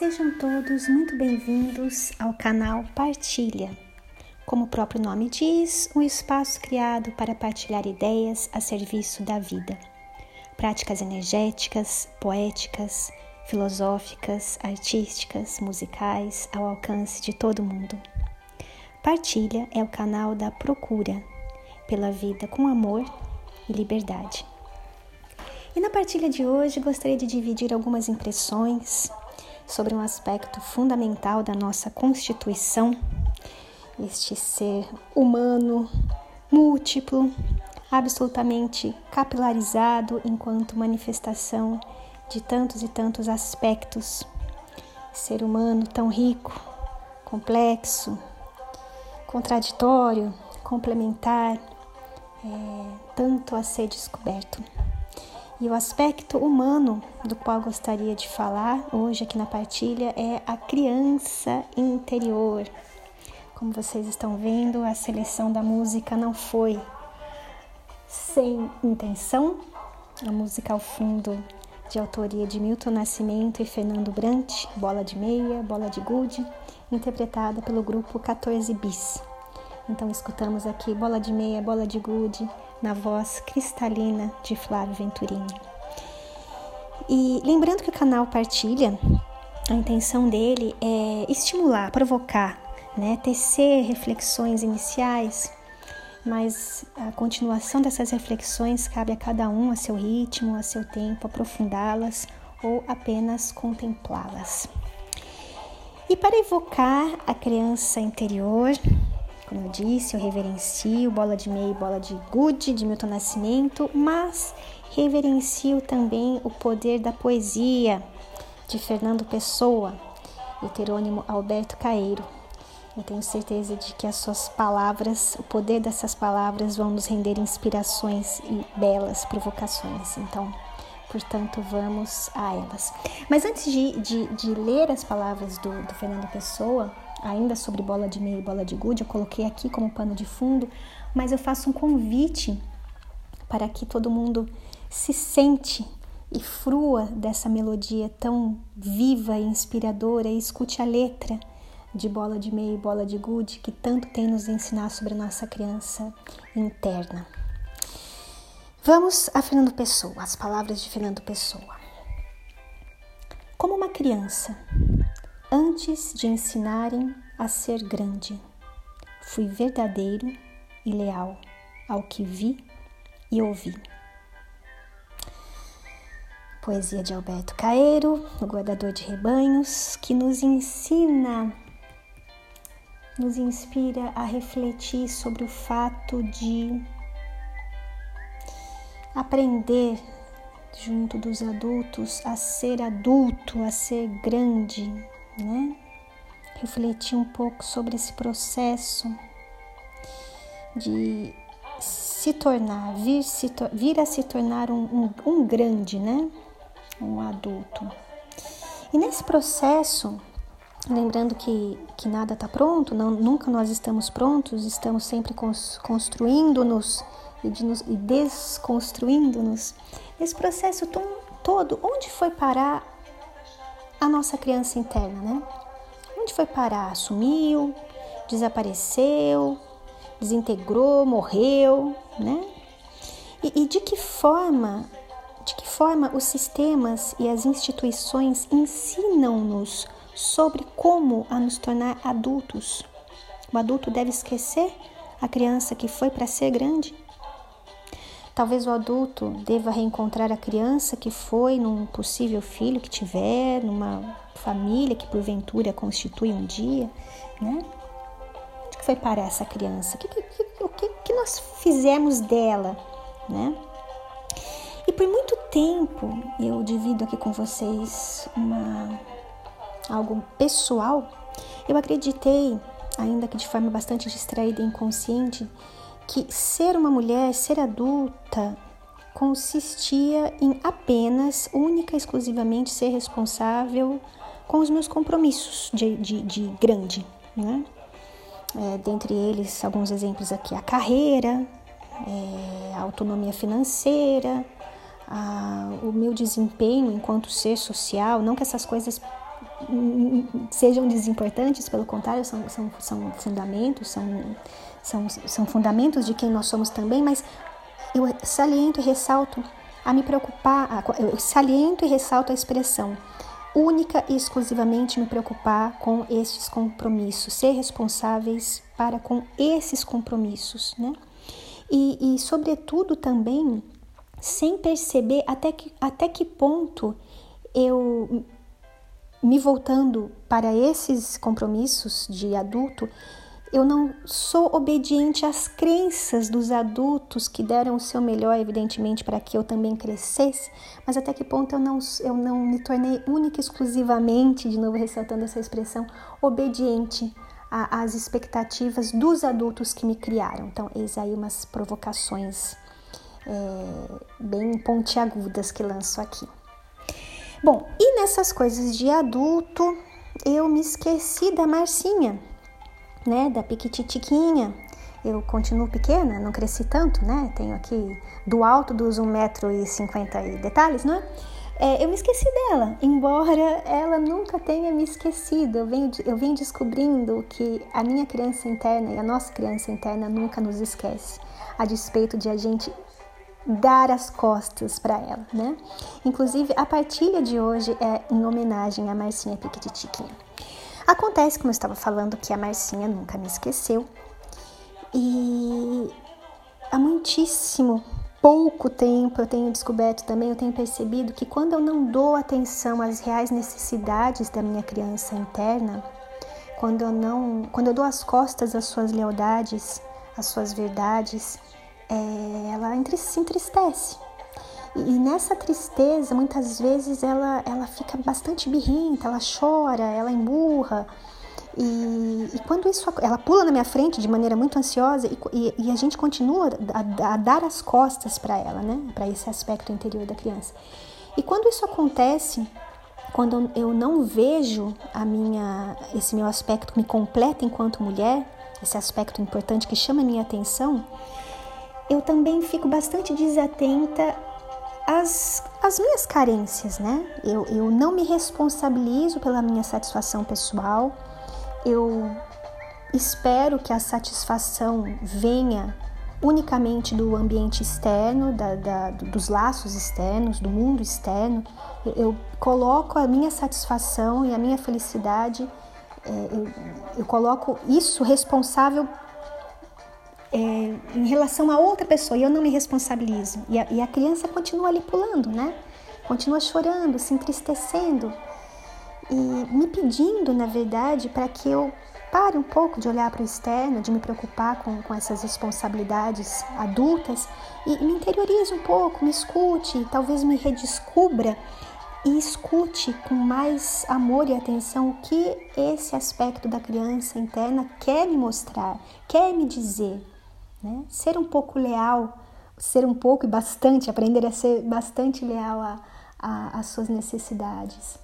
Sejam todos muito bem-vindos ao canal Partilha. Como o próprio nome diz, um espaço criado para partilhar ideias a serviço da vida. Práticas energéticas, poéticas, filosóficas, artísticas, musicais ao alcance de todo mundo. Partilha é o canal da procura pela vida com amor e liberdade. E na partilha de hoje gostaria de dividir algumas impressões sobre um aspecto fundamental da nossa constituição, este ser humano, múltiplo, absolutamente capilarizado enquanto manifestação de tantos e tantos aspectos. Ser humano tão rico, complexo, contraditório, complementar, é, tanto a ser descoberto. E o aspecto humano do qual gostaria de falar hoje aqui na partilha é a criança interior. Como vocês estão vendo, a seleção da música não foi sem intenção. A música ao fundo de autoria de Milton Nascimento e Fernando Brant, Bola de Meia, Bola de Gude, interpretada pelo grupo 14 Bis. Então escutamos aqui Bola de Meia, Bola de Gude, na voz cristalina de Flávio Venturini. E lembrando que o canal Partilha, a intenção dele é estimular, provocar, né, tecer reflexões iniciais, mas a continuação dessas reflexões cabe a cada um a seu ritmo, a seu tempo, aprofundá-las ou apenas contemplá-las. E para evocar a criança interior, como eu disse, eu reverencio Bola de Meia e Bola de Gude de Milton Nascimento, mas reverencio também o poder da poesia de Fernando Pessoa, heterônimo Alberto Caeiro. Eu tenho certeza de que as suas palavras, o poder dessas palavras vão nos render inspirações e belas provocações. Então, portanto, vamos a elas. Mas antes de, de, de ler as palavras do, do Fernando Pessoa, ainda sobre bola de meia e bola de gude, eu coloquei aqui como pano de fundo, mas eu faço um convite para que todo mundo se sente e frua dessa melodia tão viva e inspiradora e escute a letra de bola de meia e bola de gude que tanto tem nos ensinar sobre a nossa criança interna. Vamos a Fernando Pessoa, as palavras de Fernando Pessoa. Como uma criança, Antes de ensinarem a ser grande, fui verdadeiro e leal ao que vi e ouvi. Poesia de Alberto Caeiro, o guardador de rebanhos, que nos ensina, nos inspira a refletir sobre o fato de aprender junto dos adultos a ser adulto, a ser grande, né? Refletir um pouco sobre esse processo de se tornar, vir, se, vir a se tornar um, um, um grande, né? Um adulto. E nesse processo, lembrando que, que nada está pronto, não, nunca nós estamos prontos, estamos sempre construindo-nos e, de e desconstruindo-nos. Nesse processo todo, onde foi parar a nossa criança interna, né? Onde foi parar? Sumiu, desapareceu, desintegrou, morreu, né? E, e, de que forma, de que forma os sistemas e as instituições ensinam-nos sobre como a nos tornar adultos? O adulto deve esquecer a criança que foi para ser grande? Talvez o adulto deva reencontrar a criança que foi num possível filho que tiver, numa família que porventura constitui um dia, né? O que foi para essa criança? O que, que, que, que nós fizemos dela, né? E por muito tempo eu divido aqui com vocês uma, algo pessoal. Eu acreditei, ainda que de forma bastante distraída e inconsciente, que ser uma mulher, ser adulta, consistia em apenas, única e exclusivamente, ser responsável com os meus compromissos de, de, de grande, né? É, dentre eles, alguns exemplos aqui: a carreira, é, a autonomia financeira, a, o meu desempenho enquanto ser social. Não que essas coisas sejam desimportantes, pelo contrário, são, são, são fundamentos, são, são, são fundamentos de quem nós somos também, mas eu saliento e ressalto a me preocupar, eu saliento e ressalto a expressão única e exclusivamente me preocupar com estes compromissos, ser responsáveis para com esses compromissos, né? E, e sobretudo também sem perceber até que, até que ponto eu me voltando para esses compromissos de adulto, eu não sou obediente às crenças dos adultos que deram o seu melhor, evidentemente, para que eu também crescesse, mas até que ponto eu não, eu não me tornei única e exclusivamente, de novo ressaltando essa expressão, obediente às expectativas dos adultos que me criaram. Então, eis aí umas provocações é, bem pontiagudas que lanço aqui. Bom, e nessas coisas de adulto, eu me esqueci da Marcinha, né, da piquititiquinha. Eu continuo pequena, não cresci tanto, né? Tenho aqui do alto dos 1,50m e detalhes, não é? é? eu me esqueci dela, embora ela nunca tenha me esquecido. Eu venho, eu venho descobrindo que a minha criança interna e a nossa criança interna nunca nos esquece, a despeito de a gente dar as costas para ela, né? Inclusive, a partilha de hoje é em homenagem a Marcinha Piquititiquinha. Acontece, como eu estava falando, que a Marcinha nunca me esqueceu. E há muitíssimo pouco tempo eu tenho descoberto também, eu tenho percebido que quando eu não dou atenção às reais necessidades da minha criança interna, quando eu não, quando eu dou as costas às suas lealdades, às suas verdades, é, ela se entristece. E nessa tristeza, muitas vezes ela, ela fica bastante birrenta, ela chora, ela emburra. E, e quando isso, ela pula na minha frente de maneira muito ansiosa e, e, e a gente continua a, a dar as costas para ela, né? Para esse aspecto interior da criança. E quando isso acontece, quando eu não vejo a minha, esse meu aspecto que me completa enquanto mulher, esse aspecto importante que chama a minha atenção, eu também fico bastante desatenta as, as minhas carências, né? Eu, eu não me responsabilizo pela minha satisfação pessoal, eu espero que a satisfação venha unicamente do ambiente externo, da, da, dos laços externos, do mundo externo. Eu, eu, coloco a minha satisfação e a minha felicidade, é, eu, eu coloco isso responsável é, em relação a outra pessoa e eu não me responsabilizo. E a, e a criança continua ali pulando, né? Continua chorando, se entristecendo e me pedindo, na verdade, para que eu pare um pouco de olhar para o externo, de me preocupar com, com essas responsabilidades adultas e me interiorize um pouco, me escute, talvez me redescubra e escute com mais amor e atenção o que esse aspecto da criança interna quer me mostrar, quer me dizer. Né? Ser um pouco leal, ser um pouco e bastante, aprender a ser bastante leal às suas necessidades.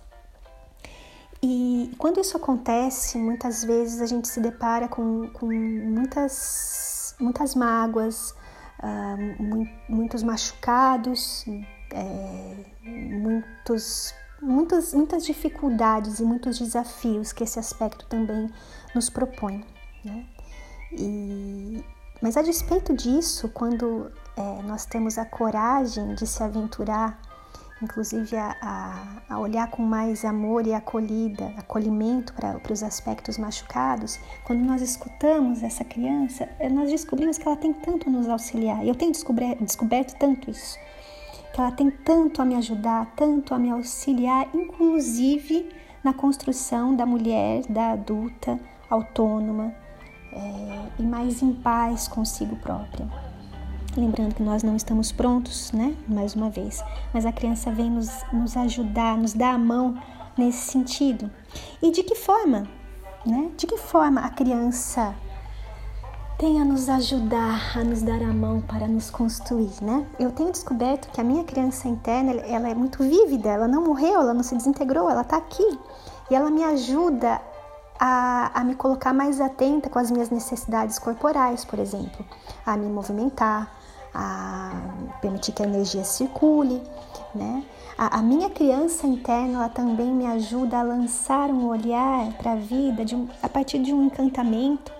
E quando isso acontece, muitas vezes a gente se depara com, com muitas, muitas mágoas, uh, muitos machucados, é, muitos, muitas, muitas dificuldades e muitos desafios que esse aspecto também nos propõe. Né? E, mas a despeito disso, quando é, nós temos a coragem de se aventurar, inclusive a, a, olhar com mais amor e acolhida, acolhimento para os aspectos machucados, quando nós escutamos essa criança, é, nós descobrimos que ela tem tanto a nos auxiliar. Eu tenho descoberto, descoberto tanto isso, que ela tem tanto a me ajudar, tanto a me auxiliar, inclusive na construção da mulher, da adulta, autônoma, é, e mais em paz consigo própria. Lembrando que nós não estamos prontos, né? Mais uma vez, mas a criança vem nos, nos ajudar, nos dar a mão nesse sentido. E de que forma, né? De que forma a criança tem a nos ajudar, a nos dar a mão para nos construir, né? Eu tenho descoberto que a minha criança interna, ela é muito vívida, ela não morreu, ela não se desintegrou, ela está aqui. E ela me ajuda a, a me colocar mais atenta com as minhas necessidades corporais, por exemplo, a me movimentar, a permitir que a energia circule, né? A, a minha criança interna ela também me ajuda a lançar um olhar para a vida de um, a partir de um encantamento,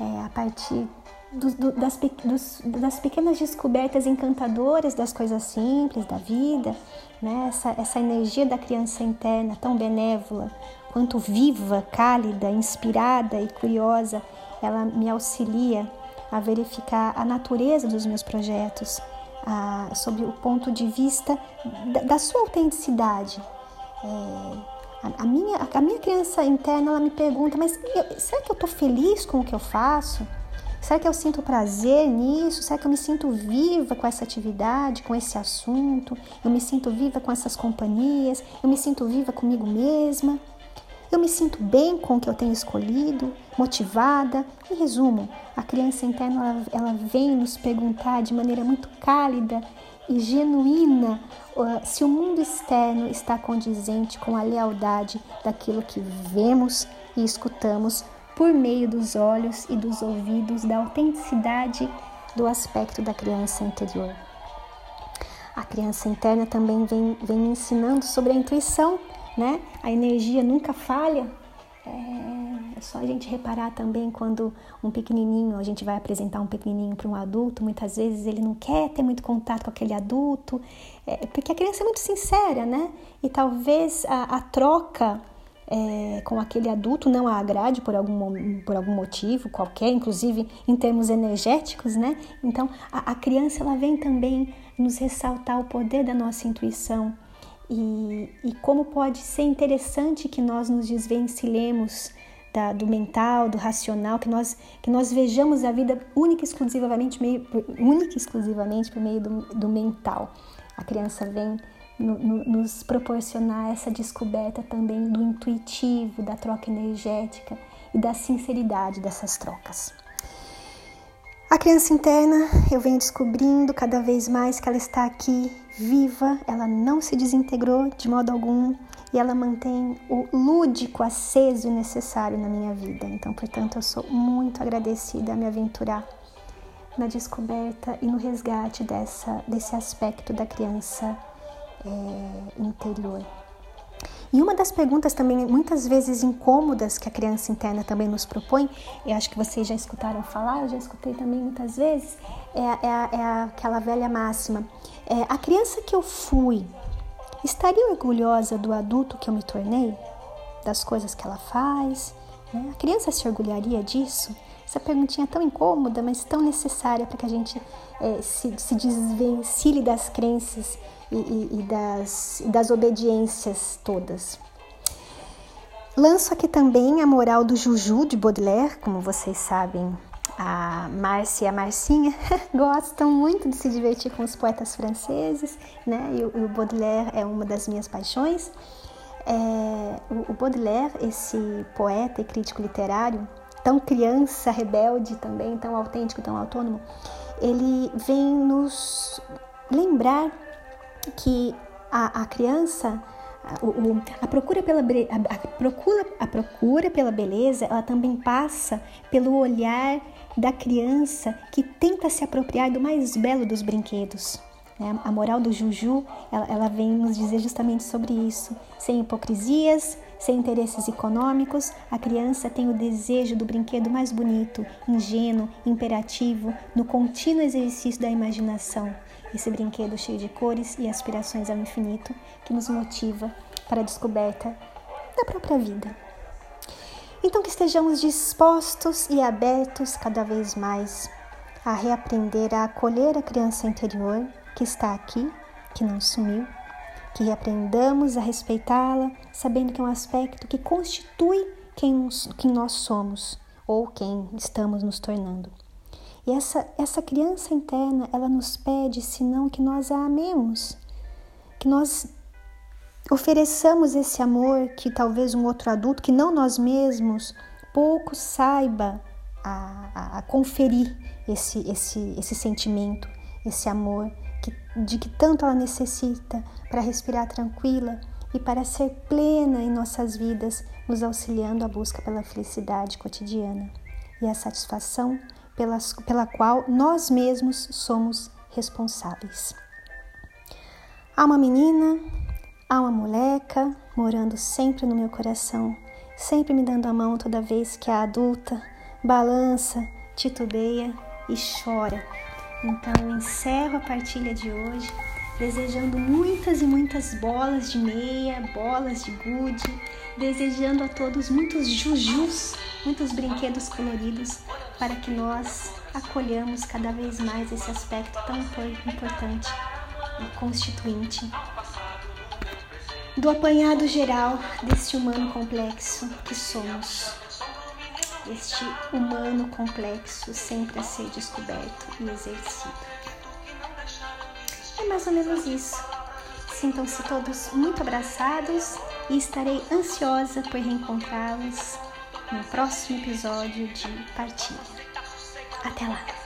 é, a partir do, do, das, dos, das pequenas descobertas encantadoras das coisas simples da vida, né? essa, essa energia da criança interna tão benévola, quanto viva, cálida, inspirada e curiosa, ela me auxilia a verificar a natureza dos meus projetos, a, sobre o ponto de vista da, da sua autenticidade. É, a, a, minha, a minha criança interna ela me pergunta, mas eu, será que eu estou feliz com o que eu faço? Será que eu sinto prazer nisso? Será que eu me sinto viva com essa atividade, com esse assunto? Eu me sinto viva com essas companhias? Eu me sinto viva comigo mesma? Eu me sinto bem com o que eu tenho escolhido, motivada. Em resumo, a criança interna ela, ela vem nos perguntar de maneira muito cálida e genuína se o mundo externo está condizente com a lealdade daquilo que vemos e escutamos por meio dos olhos e dos ouvidos, da autenticidade do aspecto da criança interior. A criança interna também vem, vem me ensinando sobre a intuição, né? A energia nunca falha. É, é só a gente reparar também quando um pequenininho, a gente vai apresentar um pequenininho para um adulto, muitas vezes ele não quer ter muito contato com aquele adulto, é, porque a criança é muito sincera, né? E talvez a, a troca é, com aquele adulto não a agrade por algum, por algum motivo qualquer, inclusive em termos energéticos, né? Então a, a criança ela vem também nos ressaltar o poder da nossa intuição e, e como pode ser interessante que nós nos desvencilhemos da, do mental, do racional, que nós, que nós vejamos a vida única e exclusivamente, meio, única exclusivamente por meio do, do mental. A criança vem no, no, nos proporcionar essa descoberta também do intuitivo, da troca energética e da sinceridade dessas trocas. A criança interna, eu venho descobrindo cada vez mais que ela está aqui viva, ela não se desintegrou de modo algum e ela mantém o lúdico aceso e necessário na minha vida. Então, portanto, eu sou muito agradecida a me aventurar na descoberta e no resgate dessa, desse aspecto da criança é, interior. E uma das perguntas também muitas vezes incômodas que a criança interna também nos propõe, eu acho que vocês já escutaram falar, eu já escutei também muitas vezes, é, é, é aquela velha máxima: é, a criança que eu fui estaria orgulhosa do adulto que eu me tornei, das coisas que ela faz? Né? A criança se orgulharia disso? Essa perguntinha é tão incômoda, mas tão necessária para que a gente é, se, se desvencilhe das crenças e, e, e das, das obediências todas. Lanço aqui também a moral do Juju de Baudelaire, como vocês sabem, a Márcia e a Marcinha gostam muito de se divertir com os poetas franceses, né? E o, Baudelaire é uma das minhas paixões. É, o Baudelaire, esse poeta e crítico literário, tão criança, rebelde também, tão autêntico, tão autônomo, ele vem nos lembrar que a, a criança, a, o, a, procura pela, a, a, procura, a procura pela beleza, ela também passa pelo olhar da criança que tenta se apropriar do mais belo dos brinquedos. Né? A moral do Juju, ela, ela vem nos dizer justamente sobre isso. Sem hipocrisias, sem interesses econômicos, a criança tem o desejo do brinquedo mais bonito, ingênuo, imperativo, no contínuo exercício da imaginação esse brinquedo cheio de cores e aspirações ao infinito que nos motiva para a descoberta da própria vida. Então, que estejamos dispostos e abertos cada vez mais a reaprender a acolher a criança interior que está aqui, que não sumiu, que reaprendamos a respeitá-la, sabendo que é um aspecto que constitui quem, quem nós somos ou quem estamos nos tornando. E essa, essa criança interna, ela nos pede, senão que nós a amemos, que nós ofereçamos esse amor que talvez um outro adulto, que não nós mesmos, pouco saiba a, a, a conferir esse, esse, esse sentimento, esse amor que, de que tanto ela necessita para respirar tranquila e para ser plena em nossas vidas, nos auxiliando à busca pela felicidade cotidiana e a satisfação pela, pela qual nós mesmos somos responsáveis. Há uma menina, há uma moleca morando sempre no meu coração, sempre me dando a mão toda vez que a adulta balança, titubeia e chora. Então eu encerro a partilha de hoje desejando muitas e muitas bolas de meia, bolas de gude, desejando a todos muitos jujus, muitos brinquedos coloridos, para que nós acolhamos cada vez mais esse aspecto tão importante e constituinte do apanhado geral deste humano complexo que somos. Este humano complexo sempre a ser descoberto e exercido. É mais ou menos isso. Sintam-se todos muito abraçados e estarei ansiosa por reencontrá-los no próximo episódio de Partilha. Até lá!